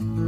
En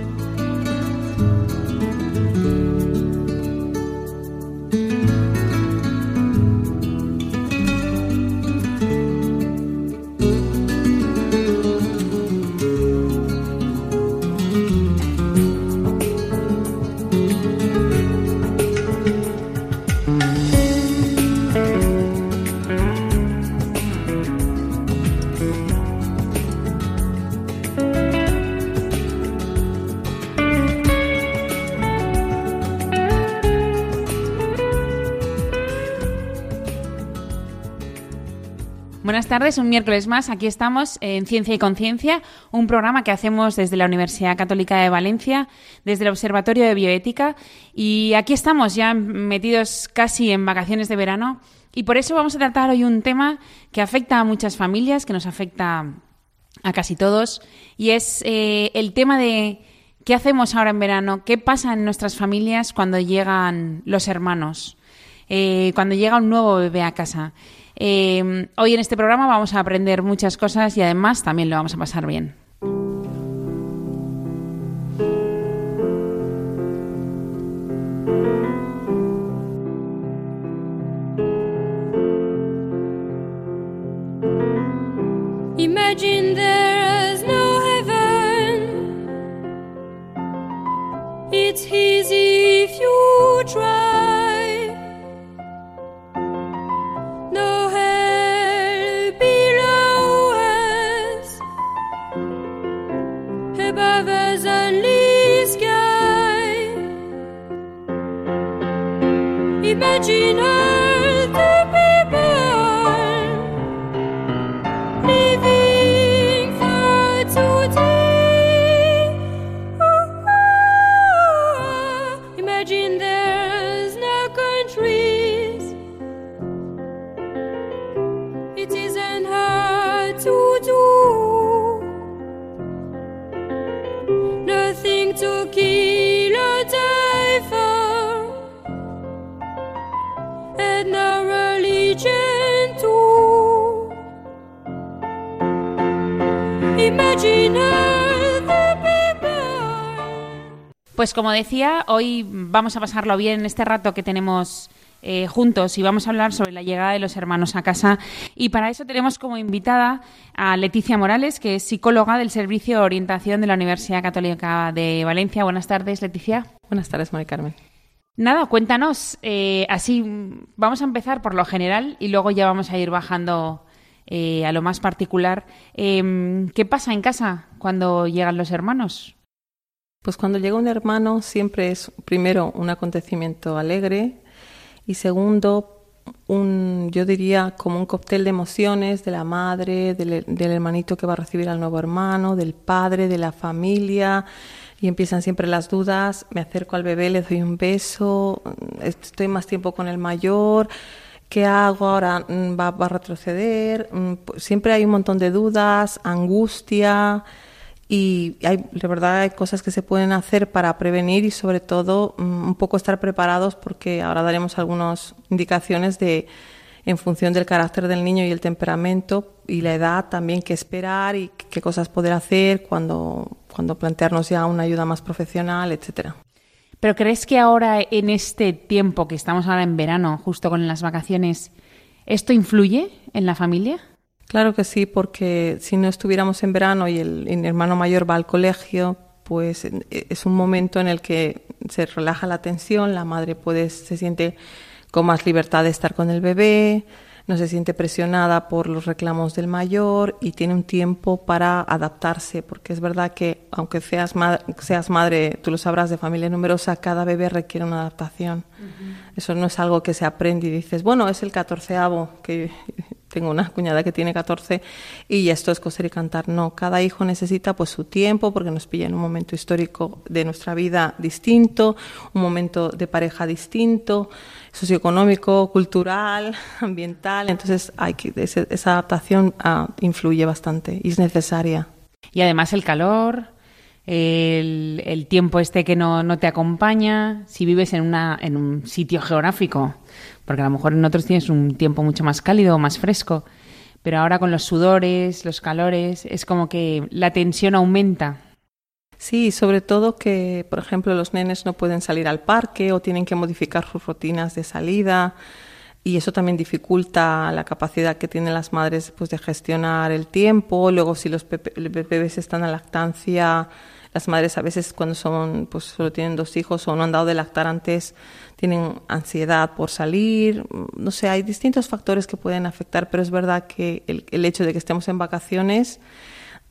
Tardes, un miércoles más. Aquí estamos en Ciencia y Conciencia, un programa que hacemos desde la Universidad Católica de Valencia, desde el Observatorio de Bioética. Y aquí estamos ya metidos casi en vacaciones de verano. Y por eso vamos a tratar hoy un tema que afecta a muchas familias, que nos afecta a casi todos. Y es eh, el tema de qué hacemos ahora en verano, qué pasa en nuestras familias cuando llegan los hermanos, eh, cuando llega un nuevo bebé a casa. Eh, hoy en este programa vamos a aprender muchas cosas y además también lo vamos a pasar bien. Pues como decía, hoy vamos a pasarlo bien en este rato que tenemos eh, juntos y vamos a hablar sobre la llegada de los hermanos a casa. Y para eso tenemos como invitada a Leticia Morales, que es psicóloga del Servicio de Orientación de la Universidad Católica de Valencia. Buenas tardes, Leticia. Buenas tardes, Mari Carmen. Nada, cuéntanos. eh, así, vamos a empezar por lo general y luego ya vamos a ir bajando eh, a lo más particular. Em, ¿Qué pasa en casa cuando llegan los hermanos? Pues cuando llega un hermano siempre es primero un acontecimiento alegre y segundo un, yo diría como un cóctel de emociones de la madre, del, hermanito que va a recibir al nuevo hermano, del padre, de la familia y empiezan siempre las dudas, me acerco al bebé, le doy un beso, estoy más tiempo con el mayor, ¿qué hago ahora? Mm, ¿Va, va a retroceder? Mm, pues Siempre hay un montón de dudas, angustia y hay, de verdad hay cosas que se pueden hacer para prevenir y sobre todo mm, un poco estar preparados porque ahora daremos algunas indicaciones de en función del carácter del niño y el temperamento y la edad también qué esperar y qué cosas poder hacer cuando, cuando plantearnos ya una ayuda más profesional, etcétera. ¿Pero crees que ahora, en este tiempo que estamos ahora en verano, justo con las vacaciones, esto influye en la familia? Claro que sí, porque si no estuviéramos en verano y el, hermano mayor va al colegio, pues eh, es un momento en el que se relaja la tensión, la madre puede, se siente con más libertad de estar con el bebé, no se siente presionada por los reclamos del mayor y tiene un tiempo para adaptarse, porque es verdad que aunque seas, madre, seas madre, tú lo sabrás, de familia numerosa, cada bebé requiere una adaptación. Eso no es algo que se aprende y dices, bueno, es el catorceavo, que tengo una cuñada que tiene 14 y esto es coser y cantar. No, cada hijo necesita pues su tiempo porque nos pilla en un momento histórico de nuestra vida distinto, un momento de pareja distinto, socioeconómico, cultural, ambiental. Entonces hay que, esa adaptación uh, influye bastante y es necesaria. Y además el calor, el, el tiempo este que no, no, te acompaña, si vives en, una, en un sitio geográfico, porque a lo mejor en otros tienes un tiempo mucho más cálido o más fresco, pero ahora con los sudores, los calores, es como que la tensión aumenta. Sí, sobre todo que, por ejemplo, los nenes no pueden salir al parque o tienen que modificar sus rutinas de salida y eso también dificulta la capacidad que tienen las madres pues, de gestionar el tiempo. Luego, si los bebés están en lactancia, las madres a veces cuando son, pues solo tienen dos hijos o no han dado de lactar antes, tienen ansiedad por salir. No sé, hay distintos factores que pueden afectar, pero es verdad que el, el hecho de que estemos en vacaciones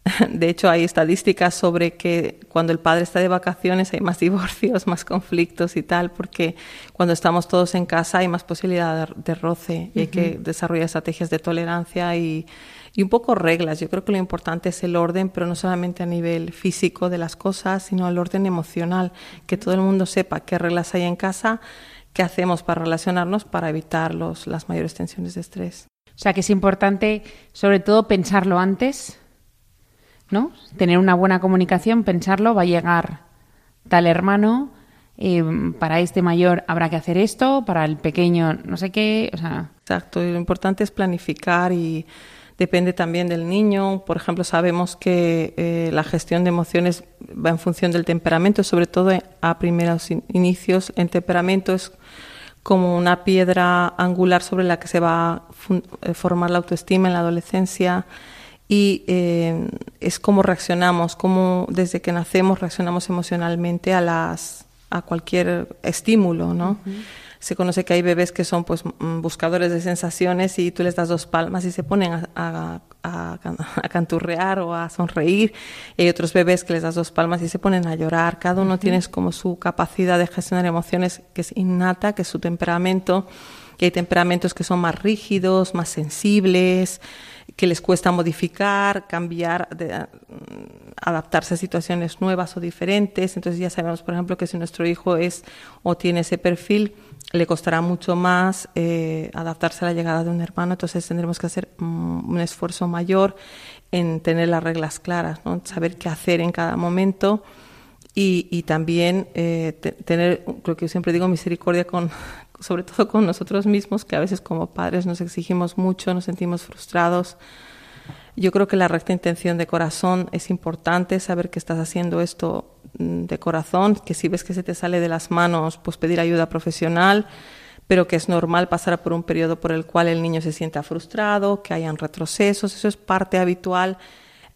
de hecho, hay estadísticas sobre que cuando el padre está de vacaciones hay más divorcios, más conflictos y tal, porque cuando estamos todos en casa hay más posibilidad de, roce y hay que desarrollar estrategias de tolerancia y, y, un poco reglas. Yo creo que lo importante es el orden, pero no solamente a nivel físico de las cosas, sino el orden emocional, que todo el mundo sepa qué reglas hay en casa, qué hacemos para relacionarnos para evitar los, las mayores tensiones de estrés. O sea, que es importante sobre todo pensarlo antes ¿no? Tener una buena comunicación, pensarlo, va a llegar tal hermano, eh, para este mayor habrá que hacer esto, para el pequeño no sé qué, o sea... Exacto, y lo importante es planificar y depende también del niño. Por ejemplo, sabemos que eh, la gestión de emociones va en función del temperamento, sobre todo a primeros inicios. El temperamento es como una piedra angular sobre la que se va a eh, formar la autoestima en la adolescencia y eh, es como reaccionamos, como desde que nacemos reaccionamos emocionalmente a las a cualquier estímulo, ¿no? Se conoce que hay bebés que son pues mm, buscadores de sensaciones y tú les das dos palmas y se ponen a, a, a, canturrear o a sonreír. Y hay otros bebés que les das dos palmas y se ponen a llorar. Cada uno tiene como su capacidad de gestionar emociones que es innata, que es su temperamento. Y hay temperamentos que son más rígidos, más sensibles, que les cuesta modificar, cambiar, de, mm, adaptarse a situaciones nuevas o diferentes. Entonces ya sabemos, por ejemplo, que si nuestro hijo es o tiene ese perfil, le costará mucho más eh, adaptarse a la llegada de un hermano. Entonces tendremos que hacer mm, un esfuerzo mayor en tener las reglas claras, ¿no? saber qué hacer en cada momento. Y, y también eh, tener, lo que yo siempre digo, misericordia con, sobre todo con nosotros mismos, que a veces como padres nos exigimos mucho, nos sentimos frustrados. Yo creo que la recta intención de corazón es importante, saber que estás haciendo esto de corazón, que si ves que se te sale de las manos, pues pedir ayuda profesional, pero que es normal pasar por un periodo por el cual el niño se sienta frustrado, que hayan retrocesos, eso es parte habitual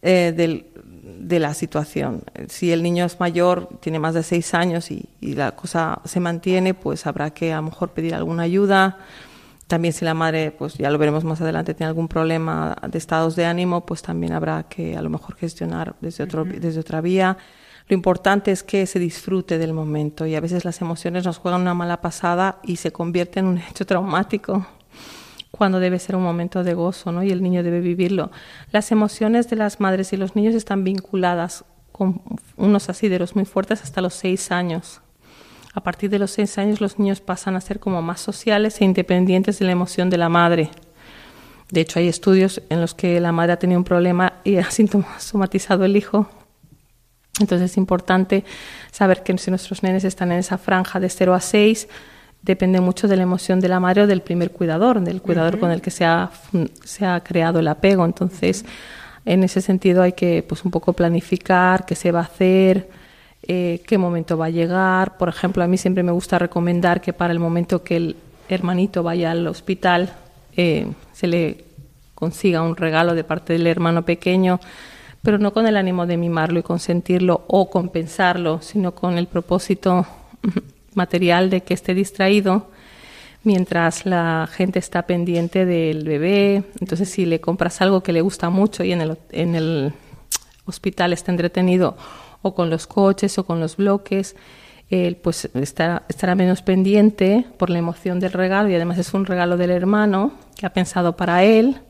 eh, del, de la situación. Si el niño es mayor, tiene más de seis años y, la cosa se mantiene, pues habrá que a lo mejor pedir alguna ayuda. También si la madre, pues ya lo veremos más adelante, tiene algún problema de estados de ánimo, pues también habrá que a lo mejor gestionar desde, otro, desde otra vía. Lo importante es que se disfrute del momento y a veces las emociones nos juegan una mala pasada y se convierte en un hecho traumático cuando debe ser un momento de gozo, ¿no? Y el niño debe vivirlo. Las emociones de las madres y los niños están vinculadas con unos asideros muy fuertes hasta los seis años. A partir de los seis años los niños pasan a ser como más sociales e independientes de la emoción de la madre. De hecho, hay estudios en los que la madre ha tenido un problema y ha somatizado el hijo. Entonces es importante saber que si nuestros nenes están en esa franja de 0 a 6, depende mucho de la emoción de la madre o del primer cuidador, del cuidador con el que se ha, se ha creado el apego. Entonces, en ese sentido hay que pues un poco planificar qué se va a hacer, eh, qué momento va a llegar. Por ejemplo, a mí siempre me gusta recomendar que para el momento que el hermanito vaya al hospital eh, se le consiga un regalo de parte del hermano pequeño, pero no con el ánimo de mimarlo y consentirlo o compensarlo, sino con el propósito material de que esté distraído, mientras la gente está pendiente del bebé. Entonces, si le compras algo que le gusta mucho y en el, en el hospital está entretenido o con los coches o con los bloques, él pues estará, estará menos pendiente por la emoción del regalo y además es un regalo del hermano que ha pensado para él.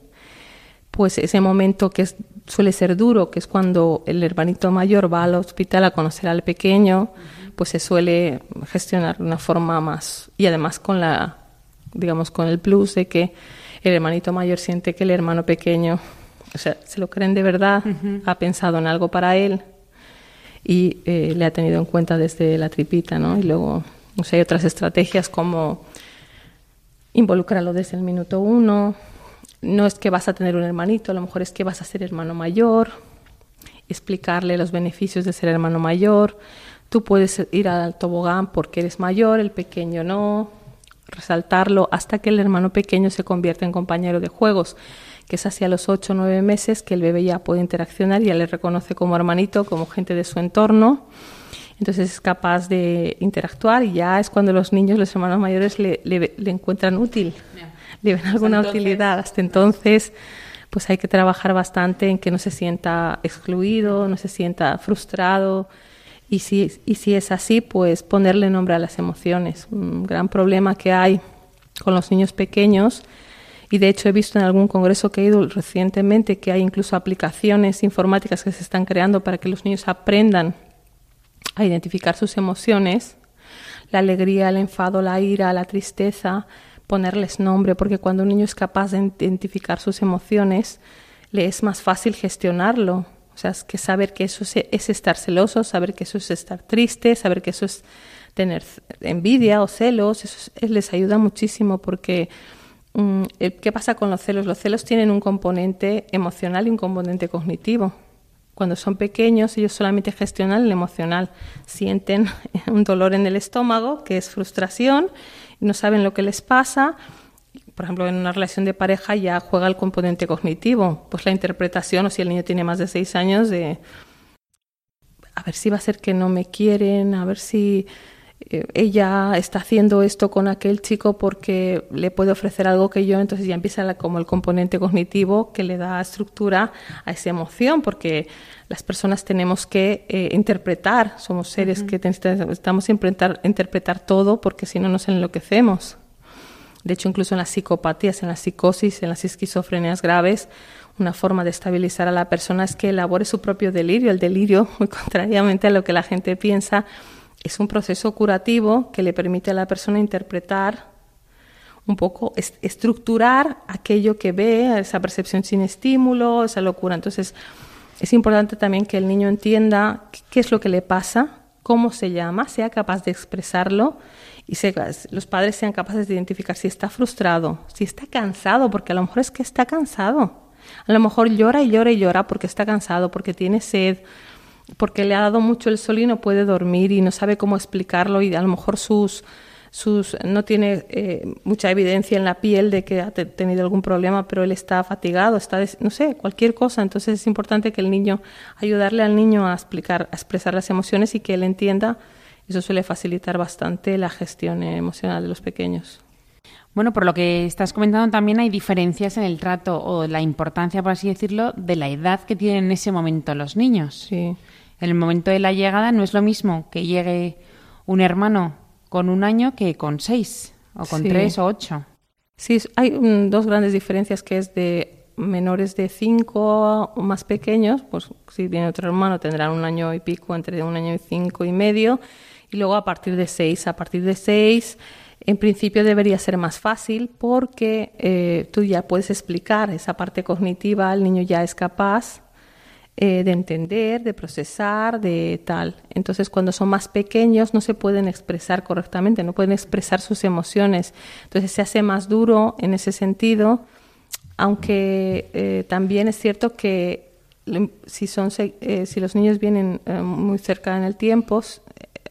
Pues ese momento que es, suele ser duro, que es cuando el hermanito mayor va al hospital a conocer al pequeño, pues se suele gestionar de una forma más y además con la digamos con el plus de que el hermanito mayor siente que el hermano pequeño o sea, se lo creen de verdad, ha pensado en algo para él y eh, le ha tenido en cuenta desde la tripita, ¿no? Y luego, no sé, hay otras estrategias como involucrarlo desde el minuto uno. No es que vas a tener un hermanito, a lo mejor es que vas a ser hermano mayor, explicarle los beneficios de ser hermano mayor. Tú puedes ir al tobogán porque eres mayor, el pequeño no, resaltarlo hasta que el hermano pequeño se convierta en compañero de juegos que es hacia los 8 o 9 meses que el bebé ya puede interaccionar, ya le reconoce como hermanito, como gente de su entorno. Entonces es capaz de interactuar y ya es cuando los niños, los hermanos mayores, le, encuentran útil, le ven alguna utilidad. Hasta entonces, pues hay que trabajar bastante en que no se sienta excluido, no se sienta frustrado. Y si, y si es así, pues ponerle nombre a las emociones. Un gran problema que hay con los niños pequeños y de hecho he visto en algún congreso que he ido recientemente que hay incluso aplicaciones informáticas que se están creando para que los niños aprendan a identificar sus emociones, la alegría, el enfado, la ira, la tristeza, ponerles nombre, porque cuando un niño es capaz de identificar sus emociones, le es más fácil gestionarlo. O sea, es que saber que eso es estar celoso, saber que eso es estar triste, saber que eso es tener envidia o celos, eso les ayuda muchísimo porque Mm, eh, ¿Qué pasa con los celos? Los celos tienen un componente emocional y un componente cognitivo. Cuando son pequeños, ellos solamente gestionan el emocional. Sienten un dolor en el estómago, que es frustración, no saben lo que les pasa. Por ejemplo, en una relación de pareja ya juega el componente cognitivo, pues la interpretación, o si el niño tiene más de seis años, de a ver si va a ser que no me quieren, a ver si eh, ella está haciendo esto con aquel chico porque le puede ofrecer algo que yo, entonces ya empieza como el componente cognitivo que le da estructura a esa emoción, porque las personas tenemos que eh, interpretar, somos seres que necesitamos siempre interpretar todo porque si no nos enloquecemos. De hecho, incluso en las psicopatías, en la psicosis, en las esquizofrenias graves, una forma de estabilizar a la persona es que elabore su propio delirio. El delirio, muy contrariamente a lo que la gente piensa, es un proceso curativo que le permite a la persona interpretar un poco, estructurar aquello que ve, esa percepción sin estímulo, esa locura. Entonces, es importante también que el niño entienda qué es lo que le pasa, cómo se llama, sea capaz de expresarlo y los padres sean capaces de identificar si está frustrado, si está cansado, porque a lo mejor es que está cansado. A lo mejor llora y llora y llora porque está cansado, porque tiene sed, porque le ha dado mucho el sol y no puede dormir y no sabe cómo explicarlo y a lo mejor sus, sus no tiene eh, mucha evidencia en la piel de que ha tenido algún problema, pero él está fatigado, está, no sé, cualquier cosa. Entonces es importante que el niño, ayudarle al niño a explicar, a expresar las emociones y que él entienda. Eso suele facilitar bastante la gestión emocional de los pequeños. Bueno, por lo que estás comentando también hay diferencias en el trato o la importancia, por así decirlo, de la edad que tienen en ese momento los niños. Sí. En el momento de la llegada no es lo mismo que llegue un hermano con un año que con seis o con tres o ocho. Sí, hay dos grandes diferencias que es de menores de cinco o más pequeños, pues si viene otro hermano tendrán un año y pico, entre un año y cinco y medio, y luego a partir de seis, a partir de seis en principio debería ser más fácil porque eh, tú ya puedes explicar esa parte cognitiva, el niño ya es capaz eh, de entender, de procesar, de tal. Entonces, cuando son más pequeños no se pueden expresar correctamente, no pueden expresar sus emociones. Entonces, se hace más duro en ese sentido, aunque eh, también es cierto que si, son, si los niños vienen muy cerca en el tiempo,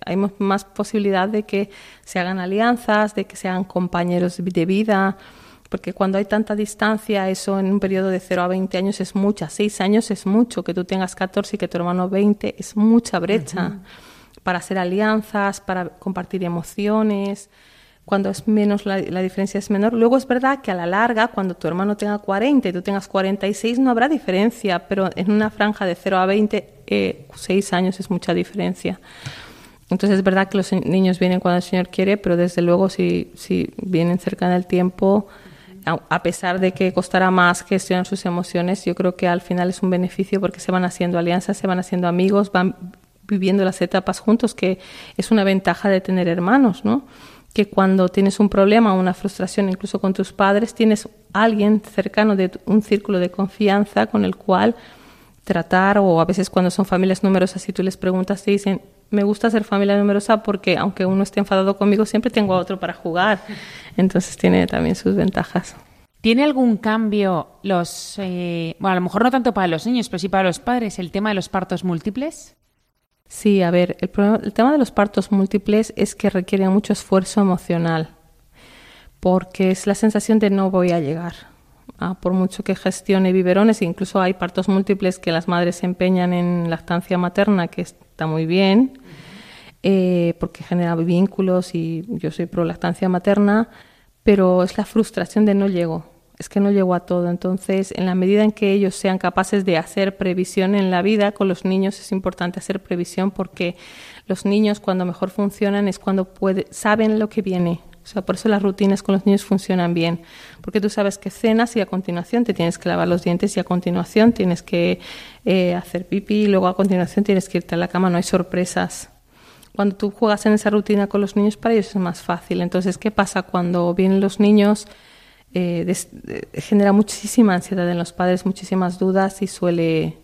hay más posibilidad de que se hagan alianzas, de que sean compañeros de vida, porque cuando hay tanta distancia, eso en un periodo de 0 a 20 años es mucha, 6 años es mucho, que tú tengas 14 y que tu hermano 20 es mucha brecha para hacer alianzas, para compartir emociones, cuando es menos la, la, diferencia es menor. Luego es verdad que a la larga, cuando tu hermano tenga 40 y tú tengas 46, no habrá diferencia, pero en una franja de 0 a 20, eh, 6 años es mucha diferencia. Entonces es verdad que los niños vienen cuando el Señor quiere, pero desde luego si, si vienen cerca del tiempo, a, pesar de que costará más gestionar sus emociones, yo creo que al final es un beneficio porque se van haciendo alianzas, se van haciendo amigos, van viviendo las etapas juntos, que es una ventaja de tener hermanos, ¿no? que cuando tienes un problema, una frustración incluso con tus padres, tienes alguien cercano de un círculo de confianza con el cual tratar o a veces cuando son familias numerosas y tú les preguntas te dicen me gusta ser familia numerosa porque aunque uno esté enfadado conmigo siempre tengo a otro para jugar entonces tiene también sus ventajas ¿Tiene algún cambio los, eh, bueno, a lo mejor no tanto para los niños, pero sí para los padres, el tema de los partos múltiples? Sí, a ver, el, problema, el tema de los partos múltiples es que requiere mucho esfuerzo emocional, porque es la sensación de no voy a llegar. Ah, por mucho que gestione biberones, incluso hay partos múltiples que las madres se empeñan en lactancia materna, que está muy bien, eh, porque genera vínculos y yo soy pro lactancia materna, pero es la frustración de no llego es que no llego a todo. Entonces, en la medida en que ellos sean capaces de hacer previsión en la vida, con los niños es importante hacer previsión porque los niños cuando mejor funcionan es cuando puede, saben lo que viene. O sea, por eso las rutinas con los niños funcionan bien, porque tú sabes que cenas y a continuación te tienes que lavar los dientes y a continuación tienes que eh, hacer pipí y luego a continuación tienes que irte a la cama, no hay sorpresas. Cuando tú juegas en esa rutina con los niños, para ellos es más fácil. Entonces, ¿qué pasa cuando vienen los niños? eh, des, genera muchísima ansiedad en los padres, muchísimas dudas y suele,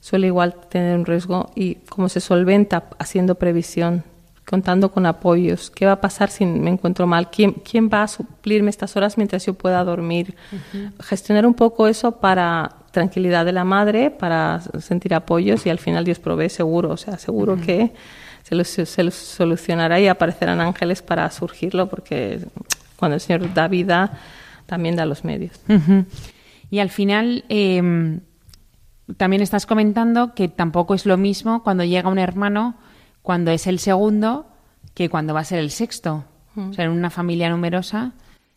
suele igual tener un riesgo. Y cómo se solventa haciendo previsión, contando con apoyos. ¿Qué va a pasar si me encuentro mal? ¿Quién, quién va a suplirme estas horas mientras yo pueda dormir? Uh -huh. Gestionar un poco eso para tranquilidad de la madre, para sentir apoyos y al final Dios provee seguro, o sea, seguro uh -huh. que se lo, se lo solucionará y aparecerán ángeles para surgirlo porque cuando el Señor da vida también da los medios. Uh -huh. Y al final, eh, también estás comentando que tampoco es lo mismo cuando llega un hermano, cuando es el segundo, que cuando va a ser el sexto. O sea, en una familia numerosa.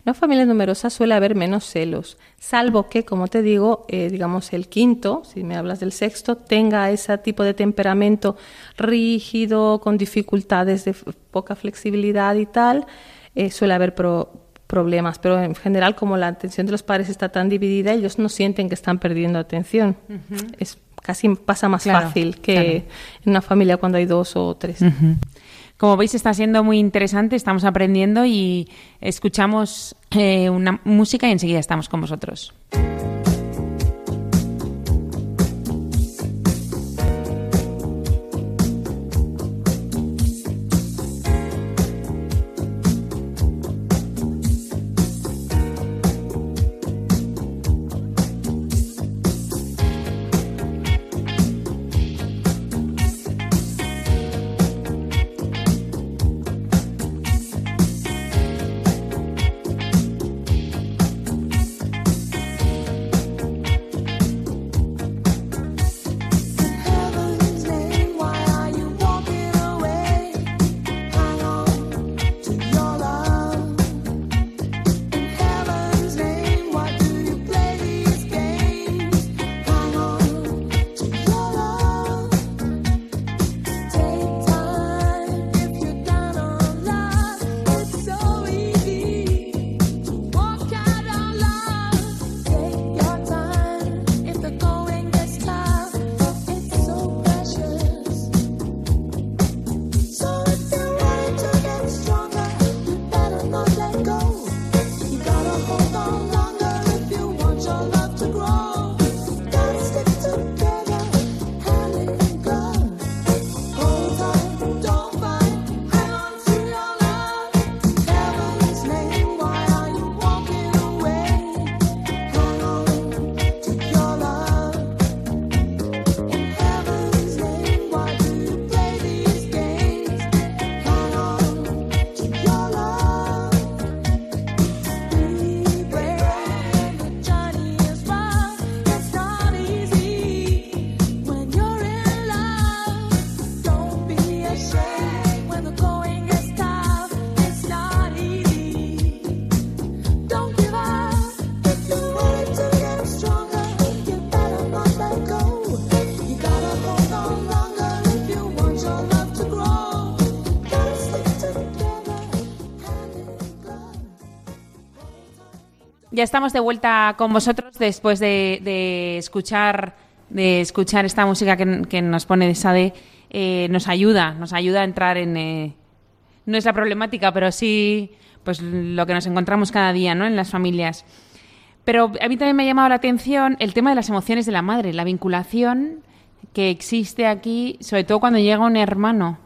En una familia numerosa suele haber menos celos, salvo que, como te digo, eh, digamos el quinto, si me hablas del sexto, tenga ese tipo de temperamento rígido, con dificultades de poca flexibilidad y tal, eh, suele haber pro problemas, pero en general como la atención de los padres está tan dividida, ellos no sienten que están perdiendo atención. Uh -huh. Es casi pasa más claro, fácil que claro. en una familia cuando hay dos o tres. Uh -huh. Como veis está siendo muy interesante, estamos aprendiendo y escuchamos eh, una música y enseguida estamos con vosotros. Estamos de vuelta con vosotros después de, de escuchar de escuchar esta música que, nos pone de Sade. Eh, nos ayuda, nos ayuda a entrar en eh, no es la problemática, pero sí pues lo que nos encontramos cada día, ¿no? En las familias. Pero a mí también me ha llamado la atención el tema de las emociones de la madre, la vinculación que existe aquí, sobre todo cuando llega un hermano.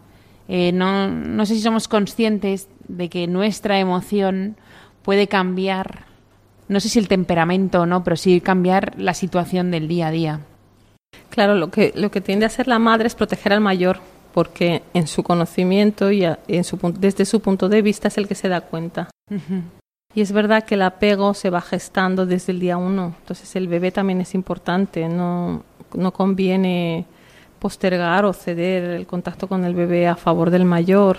Eh, no, no sé si somos conscientes de que nuestra emoción puede cambiar, no sé si el temperamento o no, pero sí cambiar la situación del día a día. Claro, lo que, lo que tiende a hacer la madre es proteger al mayor, porque en su conocimiento y en su, desde su punto de vista es el que se da cuenta. Y es verdad que el apego se va gestando desde el día uno, entonces el bebé también es importante, no, no conviene postergar o ceder el contacto con el bebé a favor del mayor.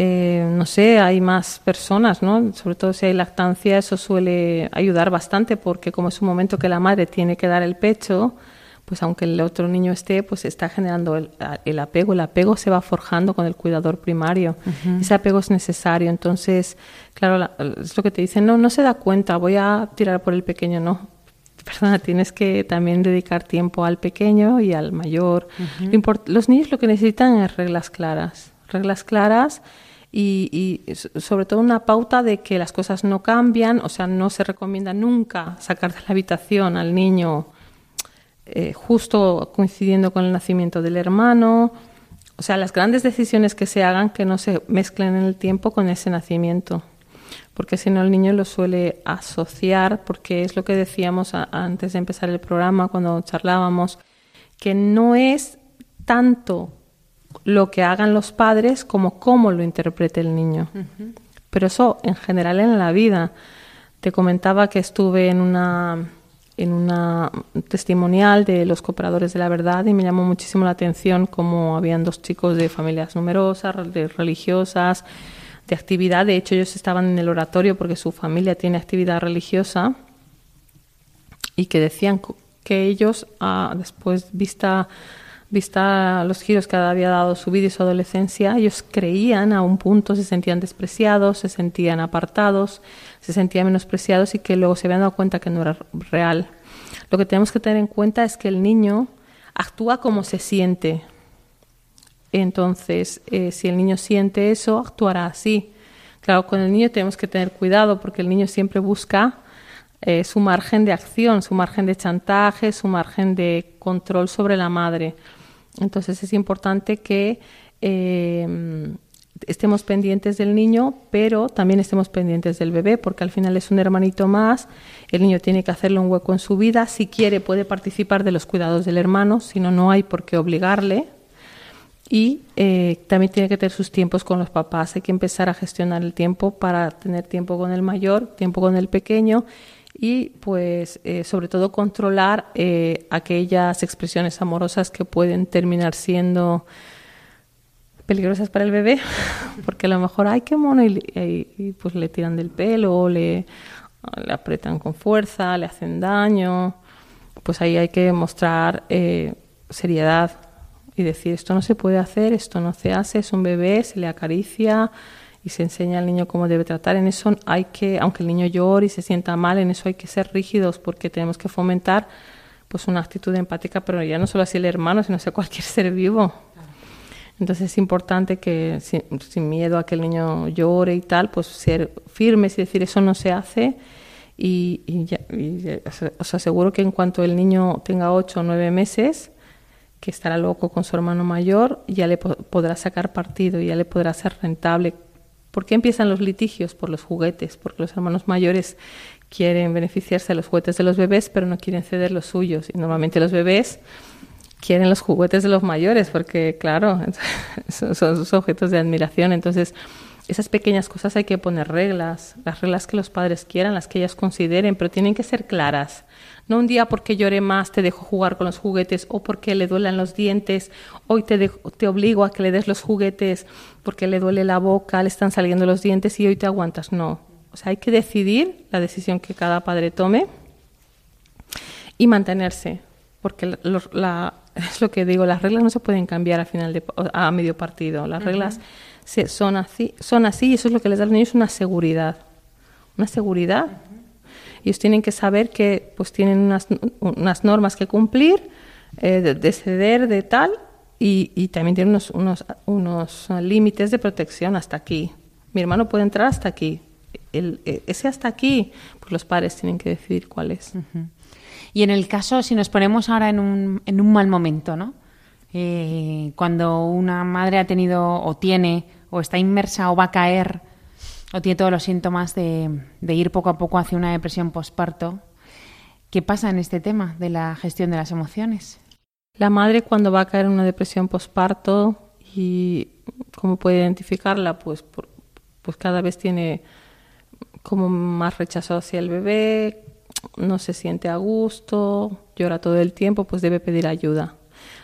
Eh, no sé, hay más personas, ¿no? Sobre todo si hay lactancia, eso suele ayudar bastante porque como es un momento que la madre tiene que dar el pecho, pues aunque el otro niño esté, pues está generando el, el apego. El apego se va forjando con el cuidador primario. Ese apego es necesario. Entonces, claro, la- es lo que te dicen, no, no se da cuenta, voy a tirar por el pequeño, no. Perdona, tienes que también dedicar tiempo al pequeño y al mayor. Lo los niños lo que necesitan es reglas claras. Reglas claras y, y so- sobre todo una pauta de que las cosas no cambian, o sea, no se recomienda nunca sacar de la habitación al niño eh, justo coincidiendo con el nacimiento del hermano. O sea, las grandes decisiones que se hagan que no se mezclen en el tiempo con ese nacimiento. Porque si no el niño lo suele asociar, porque es lo que decíamos antes de empezar el programa, cuando charlábamos, que no es tanto lo que hagan los padres como cómo lo interprete el niño. Pero eso en general en la vida. Te comentaba que estuve en una en una testimonial de los cooperadores de la verdad y me llamó muchísimo la atención cómo habían dos chicos de familias numerosas, de religiosas, de actividad. De hecho, ellos estaban en el oratorio porque su familia tiene actividad religiosa y que decían que ellos, ah, después vista, vista los giros que había dado su vida y su adolescencia, ellos creían a un punto, se sentían despreciados, se sentían apartados, se sentían menospreciados y que luego se habían dado cuenta que no era real. Lo que tenemos que tener en cuenta es que el niño actúa como se siente. Entonces, eh, si el niño siente eso, actuará así. Claro, con el niño tenemos que tener cuidado porque el niño siempre busca eh, su margen de acción, su margen de chantaje, su margen de control sobre la madre. Entonces es importante que eh, estemos pendientes del niño, pero también estemos pendientes del bebé, porque al final es un hermanito más. El niño tiene que hacerle un hueco en su vida. Si quiere, puede participar de los cuidados del hermano, si no, no hay por qué obligarle. Y eh, también tiene que tener sus tiempos con los papás. Hay que empezar a gestionar el tiempo para tener tiempo con el mayor, tiempo con el pequeño y, pues, eh, sobre todo controlar eh, aquellas expresiones amorosas que pueden terminar siendo peligrosas para el bebé, porque a lo mejor, ay, qué mono, y, pues le tiran del pelo, le, le apretan con fuerza, le hacen daño. Pues ahí hay que mostrar eh, seriedad y decir, esto no se puede hacer, esto no se hace, es un bebé, se le acaricia y se enseña al niño cómo debe tratar. En eso hay que, aunque el niño llore y se sienta mal, en eso hay que ser rígidos porque tenemos que fomentar pues una actitud empática, pero ya no solo hacia el hermano, sino hacia cualquier ser vivo. Entonces es importante que sin, sin miedo a que el niño llore y tal, pues ser firmes y decir eso no se hace. Y, y ya- y ya- os- aseguro que en cuanto el niño tenga ocho o nueve meses, que estará loco con su hermano mayor, ya le po- podrá sacar partido, ya le podrá ser rentable. ¿Por qué empiezan los litigios? Por los juguetes, porque los hermanos mayores quieren beneficiarse de los juguetes de los bebés, pero no quieren ceder los suyos. Y normalmente los bebés quieren los juguetes de los mayores, porque claro, son, sus objetos de admiración. Entonces, esas pequeñas cosas hay que poner reglas, las reglas que los padres quieran, las que ellas consideren, pero tienen que ser claras. No un día porque llore más te dejo jugar con los juguetes o porque le duelen los dientes, hoy te, dejo- te obligo a que le des los juguetes porque le duele la boca, le están saliendo los dientes y hoy te aguantas. No. O sea, hay que decidir la decisión que cada padre tome y mantenerse, porque la- es lo que digo, las reglas no se pueden cambiar a final de a medio partido. Las reglas son así, son así y eso es lo que les da a los niños una seguridad, una seguridad. Ellos tienen que saber que pues tienen unas, unas normas que cumplir, eh, de, de ceder, de tal, y, y también tienen unos, unos, unos límites de protección hasta aquí. Mi hermano puede entrar hasta aquí. El, eh, ese hasta aquí, pues los padres tienen que decidir cuál es. Y en el caso, si nos ponemos ahora en un, en un mal momento, ¿no? Eh, cuando una madre ha tenido o tiene o está inmersa o va a caer o tiene todos los síntomas de, ir poco a poco hacia una depresión posparto, ¿qué pasa en este tema de la gestión de las emociones? La madre cuando va a caer en una depresión posparto y cómo puede identificarla, pues, por- pues cada vez tiene como más rechazo hacia el bebé, no se siente a gusto, llora todo el tiempo, pues debe pedir ayuda.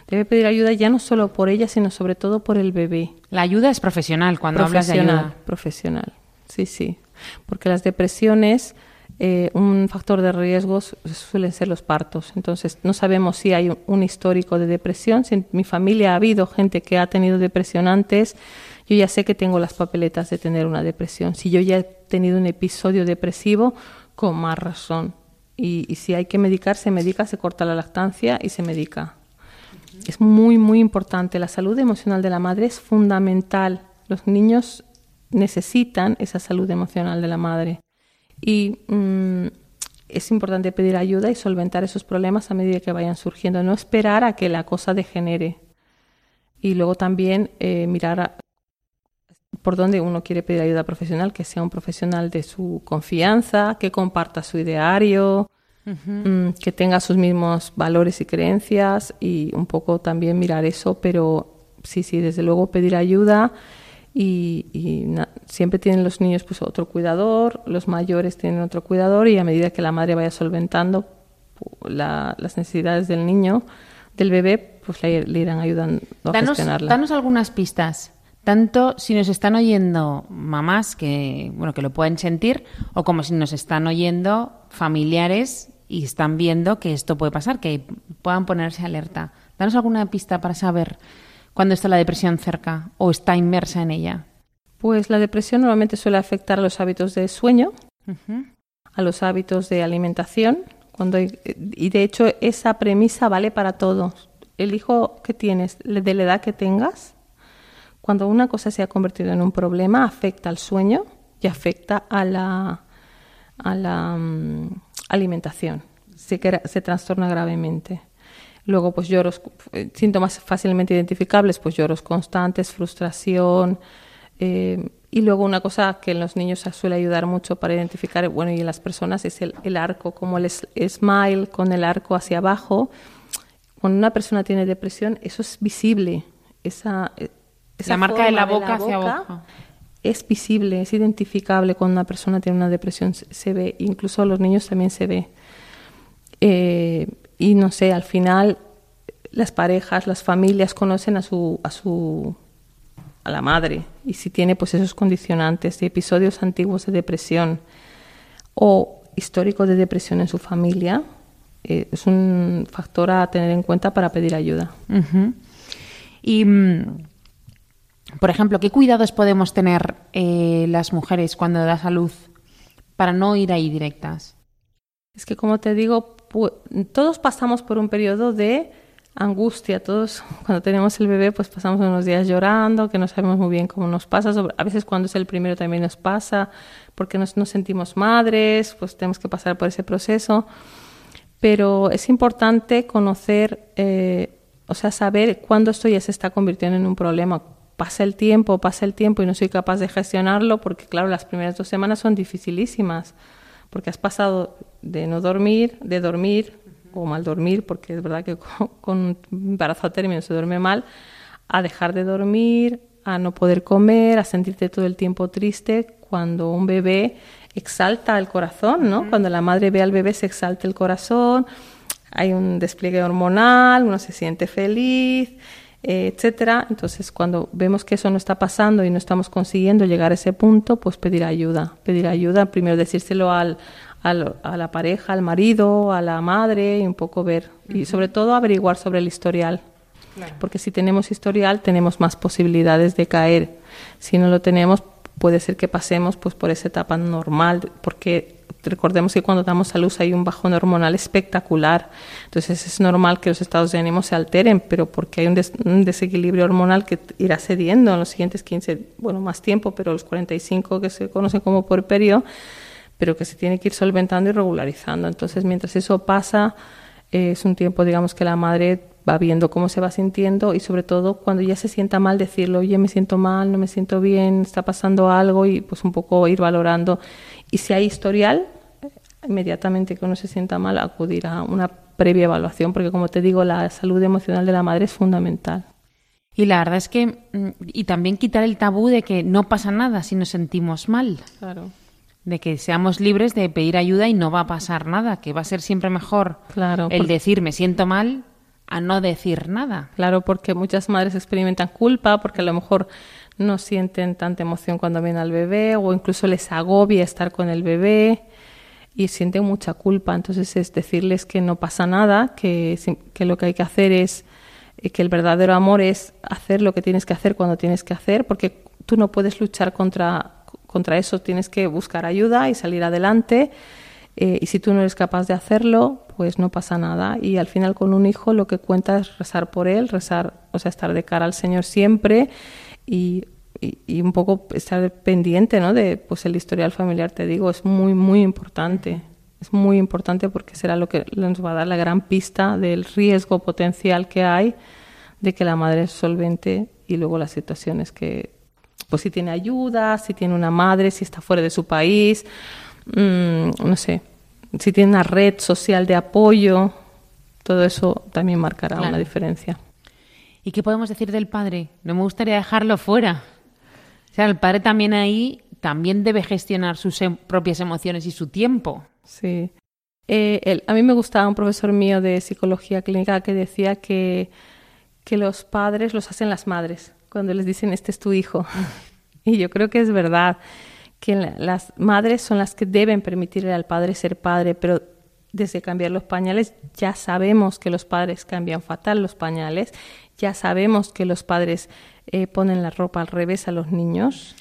Debe pedir ayuda ya no solo por ella, sino sobre todo por el bebé. La ayuda es profesional cuando hablas de ayuda. profesional. Sí, sí. Porque las depresiones, eh, un factor de riesgo su- suelen ser los partos. Entonces, no sabemos si hay un, un histórico de depresión. Si en mi familia ha habido gente que ha tenido depresión antes, yo ya sé que tengo las papeletas de tener una depresión. Si yo ya he tenido un episodio depresivo, con más razón. Y, y si hay que medicar, se medica, se corta la lactancia y se medica. Es muy, muy importante. La salud emocional de la madre es fundamental. Los niños necesitan esa salud emocional de la madre. Y mm, es importante pedir ayuda y solventar esos problemas a medida que vayan surgiendo. No esperar a que la cosa degenere. Y luego también eh, mirar por dónde uno quiere pedir ayuda profesional, que sea un profesional de su confianza, que comparta su ideario, mm, que tenga sus mismos valores y creencias y un poco también mirar eso, pero sí, sí, desde luego pedir ayuda y, siempre tienen los niños pues otro cuidador, los mayores tienen otro cuidador y a medida que la madre vaya solventando la- las necesidades del niño, del bebé, pues le, le irán ayudando a Danos, gestionarla. danos algunas pistas. Tanto si nos están oyendo mamás que, bueno, que lo pueden sentir, o como si nos están oyendo familiares y están viendo que esto puede pasar, que puedan ponerse alerta. Danos alguna pista para saber cuándo está la depresión cerca o está inmersa en ella. Pues la depresión normalmente suele afectar a los hábitos de sueño, a los hábitos de alimentación. Cuando hay- y de hecho esa premisa vale para todos. El hijo que tienes, de la edad que tengas, cuando una cosa se ha convertido en un problema, afecta al sueño y afecta a la, a la mm, alimentación. Se, se trastorna gravemente. Luego, pues lloros, eh, síntomas fácilmente identificables, pues lloros constantes, frustración. eh, y luego una cosa que en los niños suele ayudar mucho para identificar, bueno, y en las personas es el, el arco, como el es- smile con el arco hacia abajo. Cuando una persona tiene depresión, eso es visible. Esa, eh, esa La marca de forma la boca hacia abajo. Es visible, es identificable cuando una persona tiene una depresión, se, ve, incluso los niños también se ve. Eh, y no sé, al final las parejas, las familias conocen a su, a su a la madre y si tiene pues esos condicionantes de episodios antiguos de depresión o histórico de depresión en su familia, eh, es un factor a tener en cuenta para pedir ayuda. Y, mm, por ejemplo, ¿qué cuidados podemos tener eh, las mujeres cuando da salud para no ir ahí directas? Es que, como te digo, todos pasamos por un periodo de angustia. Todos, cuando tenemos el bebé, pues pasamos unos días llorando, que no sabemos muy bien cómo nos pasa. A veces cuando es el primero también nos pasa, porque nos, nos sentimos madres, pues tenemos que pasar por ese proceso. Pero es importante conocer, eh, o sea, saber cuándo esto ya se está convirtiendo en un problema. Pasa el tiempo, pasa el tiempo y no soy capaz de gestionarlo porque, claro, las primeras dos semanas son dificilísimas porque has pasado de no dormir, de dormir o mal dormir, porque es verdad que con, con un embarazo a término se duerme mal, a dejar de dormir, a no poder comer, a sentirte todo el tiempo triste, cuando un bebé exalta el corazón, ¿no? Cuando la madre ve al bebé se exalta el corazón, hay un despliegue hormonal, uno se siente feliz, etcétera. Entonces, cuando vemos que eso no está pasando y no estamos consiguiendo llegar a ese punto, pues pedir ayuda. Pedir ayuda, primero decírselo al, al- a la pareja, al marido, a la madre, y un poco ver. Y sobre todo averiguar sobre el historial. Porque si tenemos historial, tenemos más posibilidades de caer. Si no lo tenemos, puede ser que pasemos pues por esa etapa normal, porque recordemos que cuando damos a luz hay un bajón hormonal espectacular. Entonces es normal que los estados de ánimo se alteren, pero porque hay un, des- un desequilibrio hormonal que irá cediendo en los siguientes 15, bueno, más tiempo, pero los 45 que se conocen como puerperio, pero que se tiene que ir solventando y regularizando. Entonces, mientras eso pasa, eh, es un tiempo, digamos, que la madre va viendo cómo se va sintiendo y sobre todo cuando ya se sienta mal decirle, oye, me siento mal, no me siento bien, está pasando algo y pues un poco ir valorando. Y si hay historial, inmediatamente que uno se sienta mal, acudir a una previa evaluación, porque como te digo, la salud emocional de la madre es fundamental. Y la verdad es que, mm, y también quitar el tabú de que no pasa nada si nos sentimos mal. Claro. De que seamos libres de pedir ayuda y no va a pasar nada, que va a ser siempre mejor Claro, el porque- decir me siento mal a no decir nada. Claro, porque muchas madres experimentan culpa porque a lo mejor no sienten tanta emoción cuando ven al bebé o incluso les agobia estar con el bebé y sienten mucha culpa. Entonces es decirles que no pasa nada, que, que lo que hay que hacer es eh, que el verdadero amor es hacer lo que tienes que hacer cuando tienes que hacer, porque tú no puedes luchar contra, contra eso, tienes que buscar ayuda y salir adelante. Eh, y si tú no eres capaz de hacerlo, pues no pasa nada. Y al final con un hijo lo que cuenta es rezar por él, rezar, o sea, estar de cara al Señor siempre y, y, y un poco estar pendiente, ¿no? De, pues el historial familiar, te digo, es muy, muy importante. Es muy importante porque será lo que nos va a dar la gran pista del riesgo potencial que hay de que la madre es solvente y luego las situaciones que, pues si tiene ayuda, si tiene una madre, si está fuera de su país, mm, no sé, si tiene una red social de apoyo, todo eso también marcará Claro. una diferencia. ¿Y qué podemos decir del padre? No me gustaría dejarlo fuera. O sea, el padre también ahí también debe gestionar sus em- propias emociones y su tiempo. Sí. Eh, a mí me gustaba un profesor mío de psicología clínica que decía que, que los padres los hacen las madres cuando les dicen este es tu hijo. y yo creo que es verdad que la- las madres son las que deben permitirle al padre ser padre, pero desde cambiar los pañales ya sabemos que los padres cambian fatal los pañales, ya sabemos que los padres eh, ponen la ropa al revés a los niños,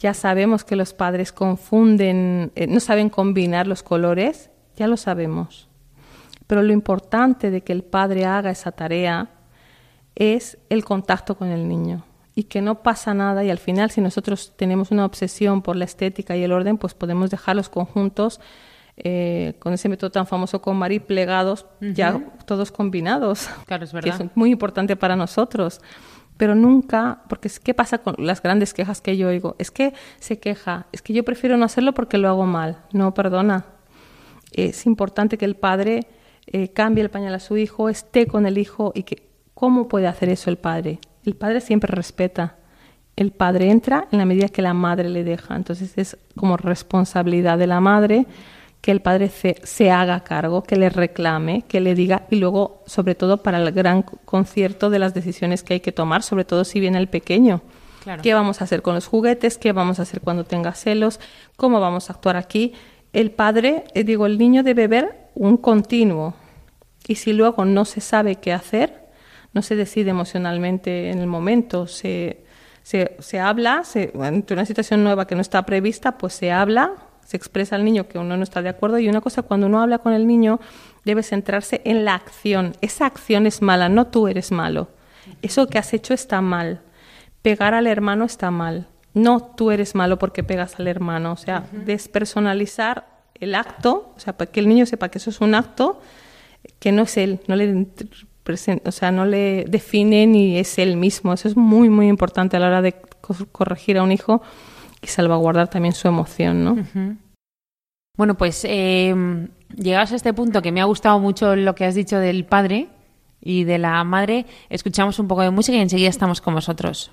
ya sabemos que los padres confunden, eh, no saben combinar los colores, ya lo sabemos. Pero lo importante de que el padre haga esa tarea es el contacto con el niño y que no pasa nada y al final si nosotros tenemos una obsesión por la estética y el orden, pues podemos dejar los conjuntos eh, con ese método tan famoso con Marí plegados, ya todos combinados. Claro, es Que verdad. es muy importante para nosotros. Pero nunca, porque ¿qué pasa con las grandes quejas que yo oigo? Es que se queja, es que yo prefiero no hacerlo porque lo hago mal. No, perdona. Es importante que el padre eh, cambie el pañal a su hijo, esté con el hijo y que ¿cómo puede hacer eso el padre? El padre siempre respeta. El padre entra en la medida que la madre le deja. Entonces es como responsabilidad de la madre que el padre se, se haga cargo, que le reclame, que le diga y luego, sobre todo, para el gran concierto de las decisiones que hay que tomar, sobre todo si viene el pequeño. Claro. ¿Qué vamos a hacer con los juguetes? ¿Qué vamos a hacer cuando tenga celos? ¿Cómo vamos a actuar aquí? El padre, eh, digo, el niño debe ver un continuo. Y si luego no se sabe qué hacer, no se decide emocionalmente en el momento, se, se, se habla, se, ante una situación nueva que no está prevista, pues se habla, se expresa al niño que uno no está de acuerdo. Y una cosa, cuando uno habla con el niño, debe centrarse en la acción. Esa acción es mala, no tú eres malo. Eso que has hecho está mal. Pegar al hermano está mal. No tú eres malo porque pegas al hermano. O sea, despersonalizar el acto, o sea, para que el niño sepa que eso es un acto que no es él, no le o sea, no le define ni es él mismo. Eso es muy, muy importante a la hora de co- corregir a un hijo y salvaguardar también su emoción, ¿no? Bueno, pues eh, llegados a este punto que me ha gustado mucho lo que has dicho del padre y de la madre, escuchamos un poco de música y enseguida estamos con vosotros.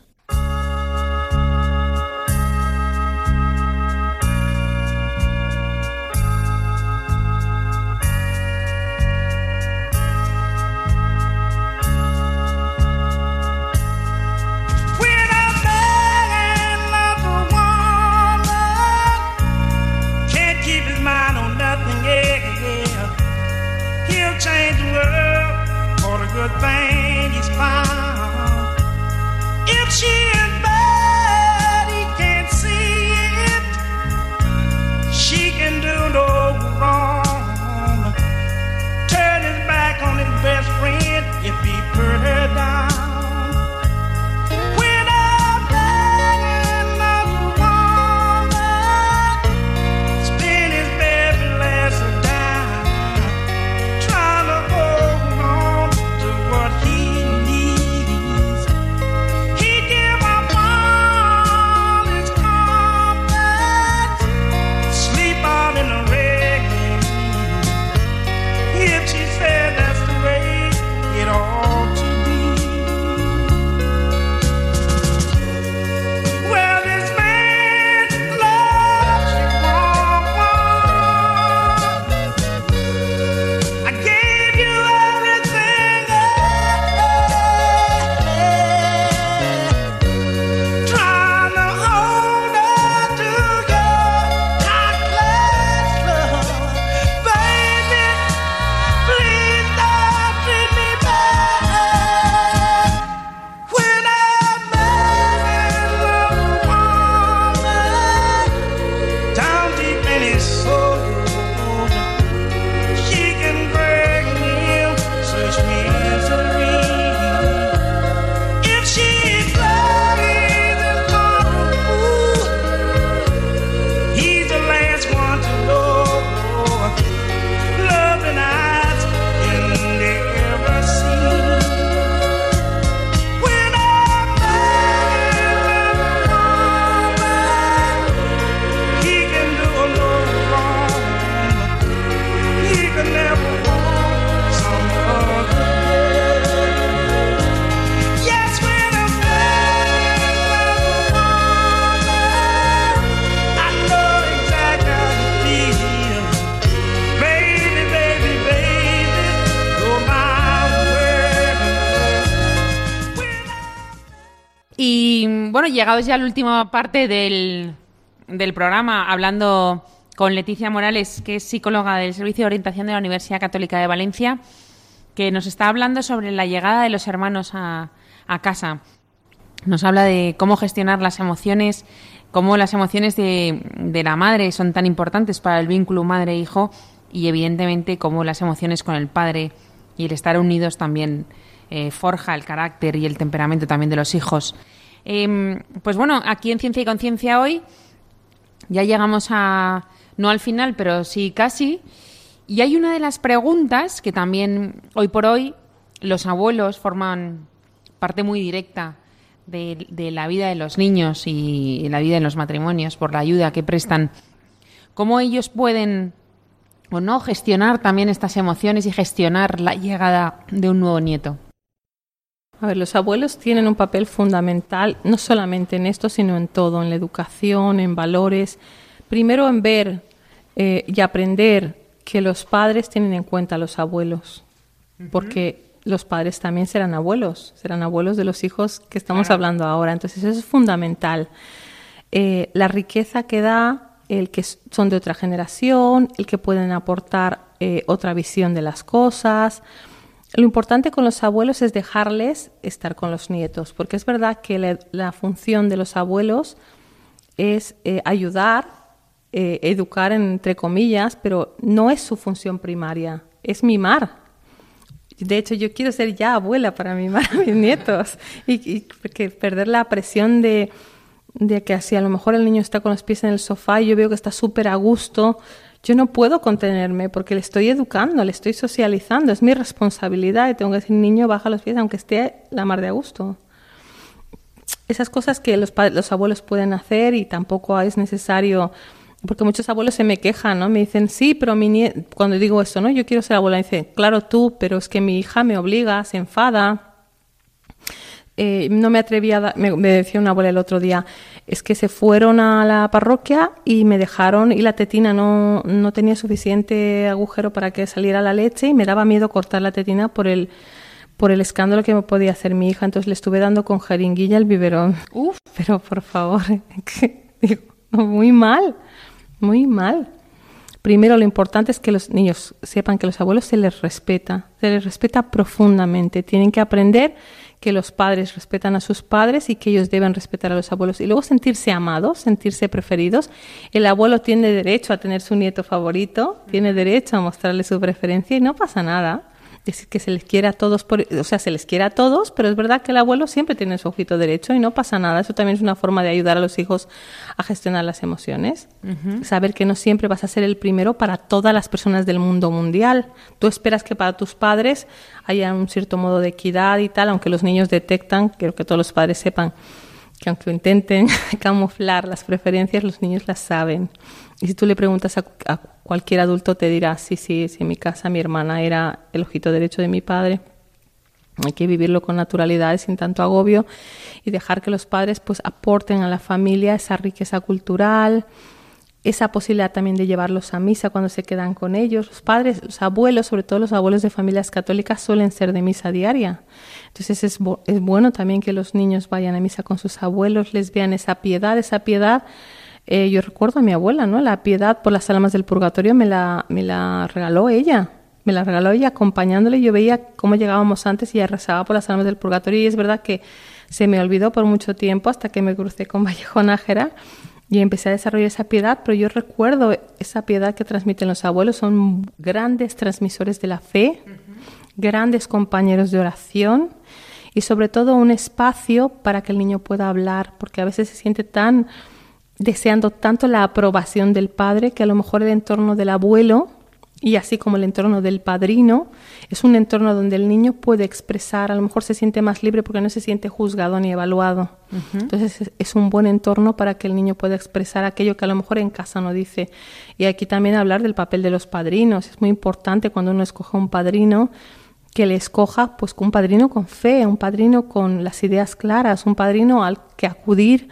Llegados ya a la última parte del, del programa, hablando con Leticia Morales, que es psicóloga del Servicio de Orientación de la Universidad Católica de Valencia, que nos está hablando sobre la llegada de los hermanos a, casa. Nos habla de cómo gestionar las emociones, cómo las emociones de, de la madre son tan importantes para el vínculo madre-hijo y evidentemente cómo las emociones con el padre y el estar unidos también eh, forja el carácter y el temperamento también de los hijos. Em, pues bueno, aquí en Ciencia y Conciencia hoy ya llegamos a, no al final, pero sí casi. Y hay una de las preguntas que también hoy por hoy los abuelos forman parte muy directa de, de la vida de los niños y la vida de los matrimonios por la ayuda que prestan. ¿Cómo ellos pueden o no gestionar también estas emociones y gestionar la llegada de un nuevo nieto? A ver, los abuelos tienen un papel fundamental, no solamente en esto, sino en todo, en la educación, en valores. Primero en ver eh, y aprender que los padres tienen en cuenta a los abuelos, porque los padres también serán abuelos, serán abuelos de los hijos que estamos hablando ahora. Entonces eso es fundamental. Eh, la riqueza que da el que son de otra generación, el que pueden aportar eh, otra visión de las cosas. Lo importante con los abuelos es dejarles estar con los nietos, porque es verdad que la, función de los abuelos es eh, ayudar, eh, educar entre comillas, pero no es su función primaria, es mimar. De hecho, yo quiero ser ya abuela para mimar a mis nietos y, y perder la presión de, de que así a lo mejor el niño está con los pies en el sofá y yo veo que está súper a gusto, yo no puedo contenerme porque le estoy educando, le estoy socializando, es mi responsabilidad y tengo que decir, niño, baja los pies aunque esté la mar de a gusto. Esas cosas que los, abuelos pueden hacer y tampoco es necesario, porque muchos abuelos se me quejan, ¿no? Me dicen, sí, pero mi nie-", cuando digo esto, ¿no? Yo quiero ser abuela, dice, claro tú, pero es que mi hija me obliga, se enfada, eh, no me atrevía me, me decía una abuela el otro día, es que se fueron a la parroquia y me dejaron y la tetina no, no tenía suficiente agujero para que saliera la leche y me daba miedo cortar la tetina por el, por el escándalo que me podía hacer mi hija. Entonces le estuve dando con jeringuilla el biberón. Uf. Pero por favor, que digo, muy mal, muy mal. Primero, lo importante es que los niños sepan que los abuelos se les respeta, se les respeta profundamente. Tienen que aprender que los padres respetan a sus padres y que ellos deben respetar a los abuelos. Y luego sentirse amados, sentirse preferidos. El abuelo tiene derecho a tener su nieto favorito, tiene derecho a mostrarle su preferencia y no pasa nada. Es que se les quiere a todos, por, o sea, se les quiere a todos, pero es verdad que el abuelo siempre tiene su ojito derecho y no pasa nada. Eso también es una forma de ayudar a los hijos a gestionar las emociones. Saber que no siempre vas a ser el primero para todas las personas del mundo mundial. Tú esperas que para tus padres haya un cierto modo de equidad y tal, aunque los niños detectan, quiero que todos los padres sepan que aunque intenten camuflar las preferencias, los niños las saben. Y si tú le preguntas a, a cualquier adulto, te dirá, sí, sí, sí, en mi casa mi hermana era el ojito derecho de mi padre. Hay que vivirlo con naturalidad sin tanto agobio y dejar que los padres pues aporten a la familia esa riqueza cultural, esa posibilidad también de llevarlos a misa cuando se quedan con ellos. Los padres, los abuelos, sobre todo los abuelos de familias católicas, suelen ser de misa diaria. Entonces es, es bueno también que los niños vayan a misa con sus abuelos, les vean esa piedad, esa piedad. Eh, yo recuerdo a mi abuela, ¿no? La piedad por las almas del purgatorio me la, me la regaló ella. Me la regaló ella acompañándole. Yo veía cómo llegábamos antes y ella rezaba por las almas del purgatorio. Y es verdad que se me olvidó por mucho tiempo hasta que me crucé con Vallejo Nájera y empecé a desarrollar esa piedad, pero yo recuerdo esa piedad que transmiten los abuelos, son grandes transmisores de la fe, grandes compañeros de oración y sobre todo un espacio para que el niño pueda hablar, porque a veces se siente tan deseando tanto la aprobación del padre que a lo mejor el entorno del abuelo y así como el entorno del padrino es un entorno donde el niño puede expresar, a lo mejor se siente más libre porque no se siente juzgado ni evaluado. Entonces es, un buen entorno para que el niño pueda expresar aquello que a lo mejor en casa no dice. Y aquí también hablar del papel de los padrinos. Es muy importante cuando uno escoge un padrino que le escoja pues un padrino con fe, un padrino con las ideas claras, un padrino al que acudir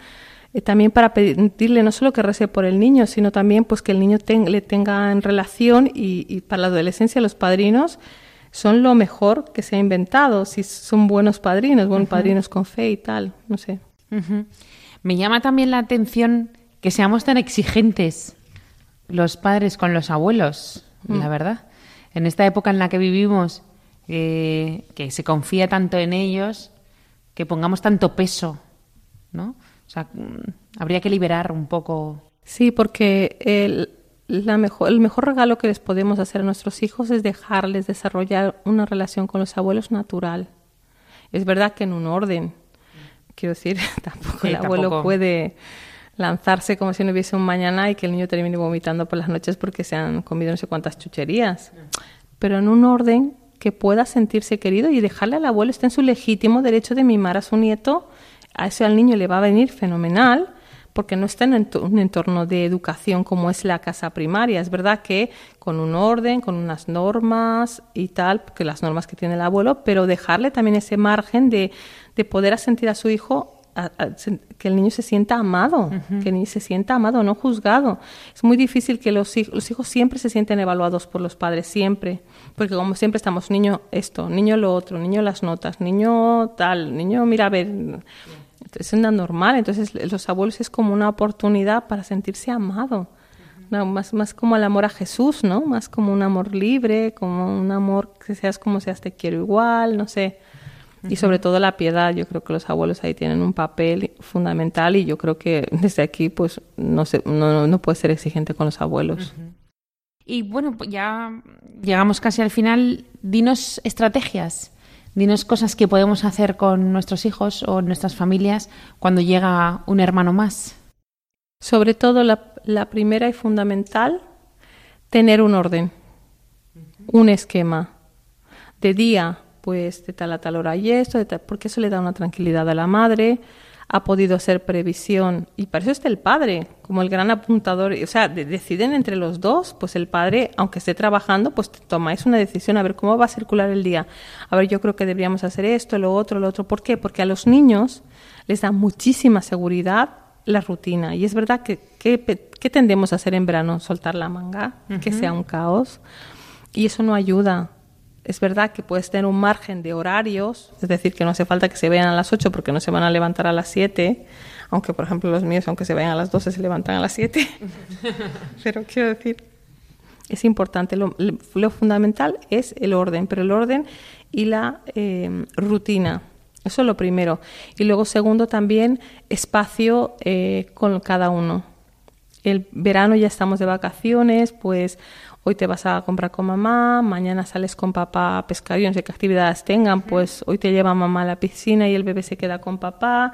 también para pedirle no solo que rece por el niño, sino también pues que el niño ten- le tenga en relación y, y para la adolescencia los padrinos son lo mejor que se ha inventado, si son buenos padrinos, buenos padrinos con fe y tal, no sé. Me llama también la atención que seamos tan exigentes los padres con los abuelos, la verdad. En esta época en la que vivimos, eh, que se confía tanto en ellos, que pongamos tanto peso, ¿no? O sea, mm, habría que liberar un poco. Sí, porque el, la mejor, el mejor regalo que les podemos hacer a nuestros hijos es dejarles desarrollar una relación con los abuelos natural. Es verdad que en un orden. Quiero decir, tampoco Sí, el abuelo tampoco. puede lanzarse como si no hubiese un mañana y que el niño termine vomitando por las noches porque se han comido no sé cuántas chucherías. Pero en un orden que pueda sentirse querido y dejarle al abuelo, está en su legítimo derecho de mimar a su nieto. A eso al niño le va a venir fenomenal porque no está en un entorno de educación como es la casa primaria. Es verdad que con un orden, con unas normas y tal, que las normas que tiene el abuelo, pero dejarle también ese margen de, de poder sentir a su hijo a- a- sen- que el niño se sienta amado, que el niño se sienta amado, no juzgado. Es muy difícil que los, los hijos siempre se sienten evaluados por los padres, siempre. Porque como siempre estamos, niño esto, niño lo otro, niño las notas, niño tal, niño mira a ver. Es una normal, entonces los abuelos es como una oportunidad para sentirse amado. No, más, más como el amor a Jesús, ¿no? Más como un amor libre, como un amor que seas como seas, te quiero igual, no sé. Y sobre todo la piedad, yo creo que los abuelos ahí tienen un papel fundamental y yo creo que desde aquí pues no, se, no, no puedes ser exigente con los abuelos. Y bueno, pues ya llegamos casi al final. Dinos estrategias, dinos cosas que podemos hacer con nuestros hijos o nuestras familias cuando llega un hermano más. Sobre todo la, la primera y fundamental, tener un orden, un esquema. De día, pues de tal a tal hora y esto, de tal- porque eso le da una tranquilidad a la madre, ha podido hacer previsión y para eso está el padre, como el gran apuntador, o sea, de- deciden entre los dos, pues el padre, aunque esté trabajando, pues tomáis una decisión a ver cómo va a circular el día. A ver, yo creo que deberíamos hacer esto, lo otro, lo otro. ¿Por qué? Porque a los niños les da muchísima seguridad la rutina. Y es verdad que, que, ¿qué tendemos a hacer en verano? Soltar la manga, que sea un caos. Y eso no ayuda. Es verdad que puedes tener un margen de horarios, es decir, que no hace falta que se vean a las 8 porque no se van a levantar a las 7, aunque por ejemplo los míos, aunque se vayan a las 12, se levantan a las 7. pero quiero decir, es importante, lo, lo fundamental es el orden, pero el orden y la eh, rutina. Eso es lo primero. Y luego, segundo, también espacio eh, con cada uno. El verano ya estamos de vacaciones, pues hoy te vas a comprar con mamá, mañana sales con papá a pescar, yo no sé qué actividades tengan, pues hoy te lleva mamá a la piscina y el bebé se queda con papá.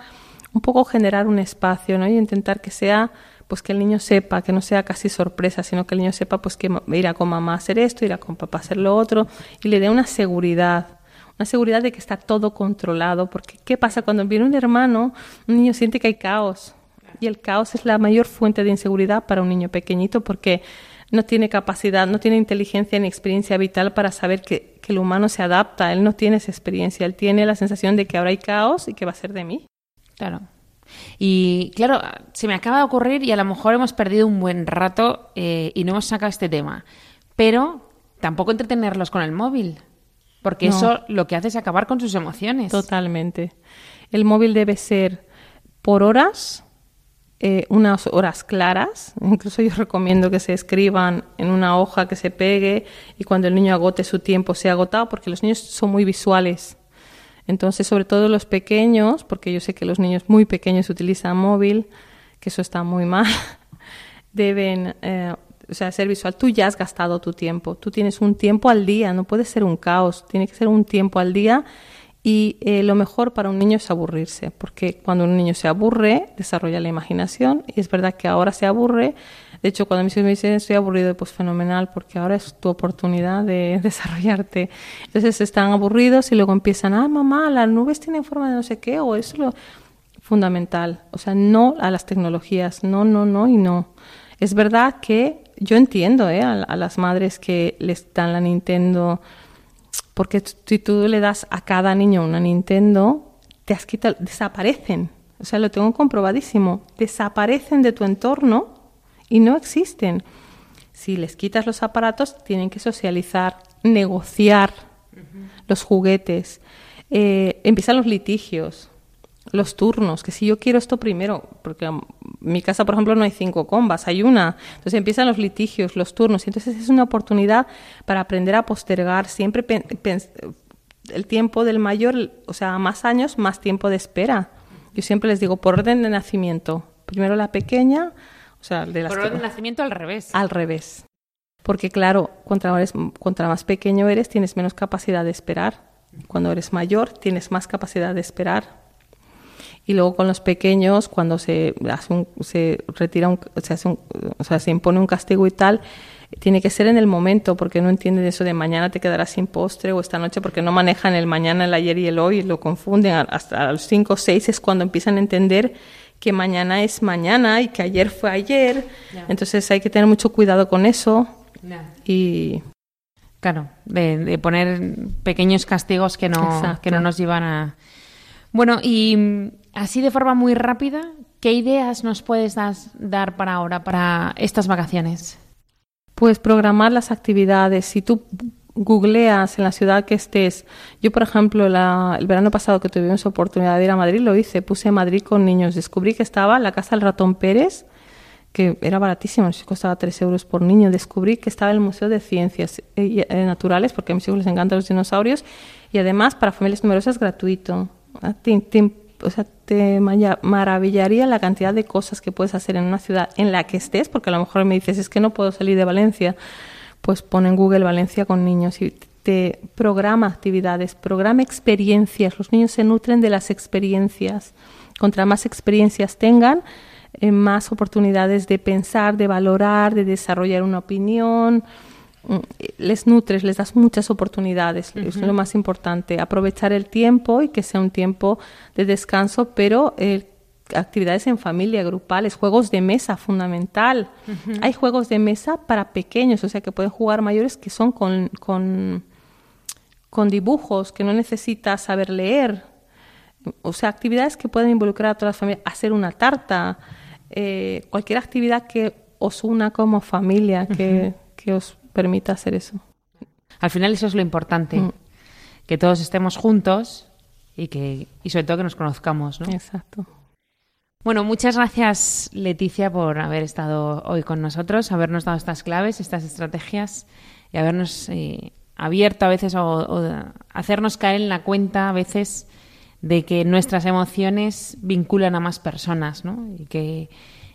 Un poco generar un espacio, ¿no? Y intentar que sea, pues que el niño sepa, que no sea casi sorpresa, sino que el niño sepa, pues que irá con mamá a hacer esto, irá con papá a hacer lo otro, y le dé una seguridad una seguridad de que está todo controlado, porque ¿qué pasa cuando viene un hermano? Un niño siente que hay caos, y el caos es la mayor fuente de inseguridad para un niño pequeñito, porque no tiene capacidad, no tiene inteligencia ni experiencia vital para saber que, que el humano se adapta, él no tiene esa experiencia, él tiene la sensación de que ahora hay caos y que va a ser de mí. Claro. Y claro, se me acaba de ocurrir y a lo mejor hemos perdido un buen rato eh, y no hemos sacado este tema, pero tampoco entretenerlos con el móvil. Porque No. eso lo que hace es acabar con sus emociones. Totalmente. El móvil debe ser por horas, eh, unas horas claras. Incluso yo recomiendo que se escriban en una hoja que se pegue y cuando el niño agote su tiempo sea agotado, porque los niños son muy visuales. Entonces, sobre todo los pequeños, porque yo sé que los niños muy pequeños utilizan móvil, que eso está muy mal, deben eh, o sea, ser visual. Tú ya has gastado tu tiempo. Tú tienes un tiempo al día, no puede ser un caos. Tiene que ser un tiempo al día. Y eh, lo mejor para un niño es aburrirse, porque cuando un niño se aburre, desarrolla la imaginación. Y es verdad que ahora se aburre. De hecho, cuando mis hijos me dicen estoy aburrido, pues fenomenal, porque ahora es tu oportunidad de desarrollarte. Entonces están aburridos y luego empiezan, ah, mamá, las nubes tienen forma de no sé qué, o eso lo fundamental. O sea, no a las tecnologías, no, no, no y no. Es verdad que yo entiendo ¿eh? a, las madres que les dan la Nintendo, porque si tú le das a cada niño una Nintendo, te has quitado, desaparecen. O sea, lo tengo comprobadísimo. Desaparecen de tu entorno y no existen. Si les quitas los aparatos, tienen que socializar, negociar uh -huh. los juguetes. Eh, empiezan los litigios. Los turnos, que si yo quiero esto primero, porque en mi casa, por ejemplo, no hay cinco combas, hay una. Entonces empiezan los litigios, los turnos. Y entonces es una oportunidad para aprender a postergar siempre el tiempo del mayor, o sea, más años, más tiempo de espera. Yo siempre les digo, por orden de nacimiento. Primero la pequeña, o sea, de las Por orden de nacimiento al revés. al revés. Porque claro, contra, eres, contra más pequeño eres, tienes menos capacidad de esperar. Cuando eres mayor, tienes más capacidad de esperar. Y luego con los pequeños, cuando se, hace un- se retira un, se hace un- o sea, se impone un castigo y tal, tiene que ser en el momento, porque no entienden eso de mañana te quedarás sin postre o esta noche, porque no manejan el mañana, el ayer y el hoy, lo confunden. Hasta los 5 o 6 es cuando empiezan a entender que mañana es mañana y que ayer fue ayer. Entonces hay que tener mucho cuidado con eso y Claro, de, de poner pequeños castigos que no, Exacto. que no nos llevan a... Bueno, y así de forma muy rápida, ¿qué ideas nos puedes dar para ahora, para estas vacaciones? Pues programar las actividades. Si tú googleas en la ciudad que estés, yo por ejemplo la- el verano pasado que tuvimos oportunidad de ir a Madrid lo hice, puse Madrid con niños, descubrí que estaba la casa del ratón Pérez, que era baratísimo, costaba 3 euros por niño, descubrí que estaba el Museo de Ciencias eh, Naturales, porque a mis hijos les encantan los dinosaurios, y además para familias numerosas gratuito. Ah, o sea, te maravillaría la cantidad de cosas que puedes hacer en una ciudad en la que estés, porque a lo mejor me dices, es que no puedo salir de Valencia, pues pon en Google Valencia con niños y te programa actividades, programa experiencias. Los niños se nutren de las experiencias. Contra más experiencias tengan, eh, más oportunidades de pensar, de valorar, de desarrollar una opinión. Mm, Les nutres, les das muchas oportunidades. Es lo más importante. Aprovechar el tiempo y que sea un tiempo de descanso, pero eh, actividades en familia, grupales, juegos de mesa, fundamental. Hay juegos de mesa para pequeños, o sea que pueden jugar mayores que son con, con, con dibujos, que no necesitas saber leer. O sea, actividades que pueden involucrar a toda la familia. Hacer una tarta, eh, cualquier actividad que os una como familia, que, que os permita hacer eso. Al final eso es lo importante, Mm. que todos estemos juntos y que y sobre todo que nos conozcamos, ¿no? Exacto. Bueno, muchas gracias Leticia por haber estado hoy con nosotros, habernos dado estas claves, estas estrategias y habernos eh, abierto a veces o, o hacernos caer en la cuenta a veces de que nuestras emociones vinculan a más personas, ¿no? Y que,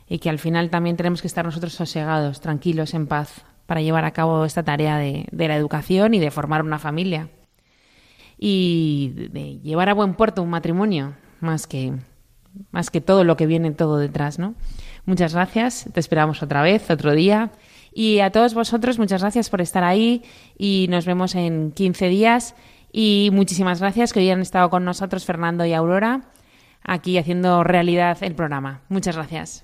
y que al final también tenemos que estar nosotros sosegados, tranquilos, en paz, para llevar a cabo esta tarea de, la educación y de formar una familia. Y de- de llevar a buen puerto un matrimonio, más que, más que todo lo que viene todo detrás, ¿no? Muchas gracias, te esperamos otra vez, otro día. Y a todos vosotros, muchas gracias por estar ahí y nos vemos en 15 días. Y muchísimas gracias que hoy han estado con nosotros Fernando y Aurora aquí haciendo realidad el programa. Muchas gracias.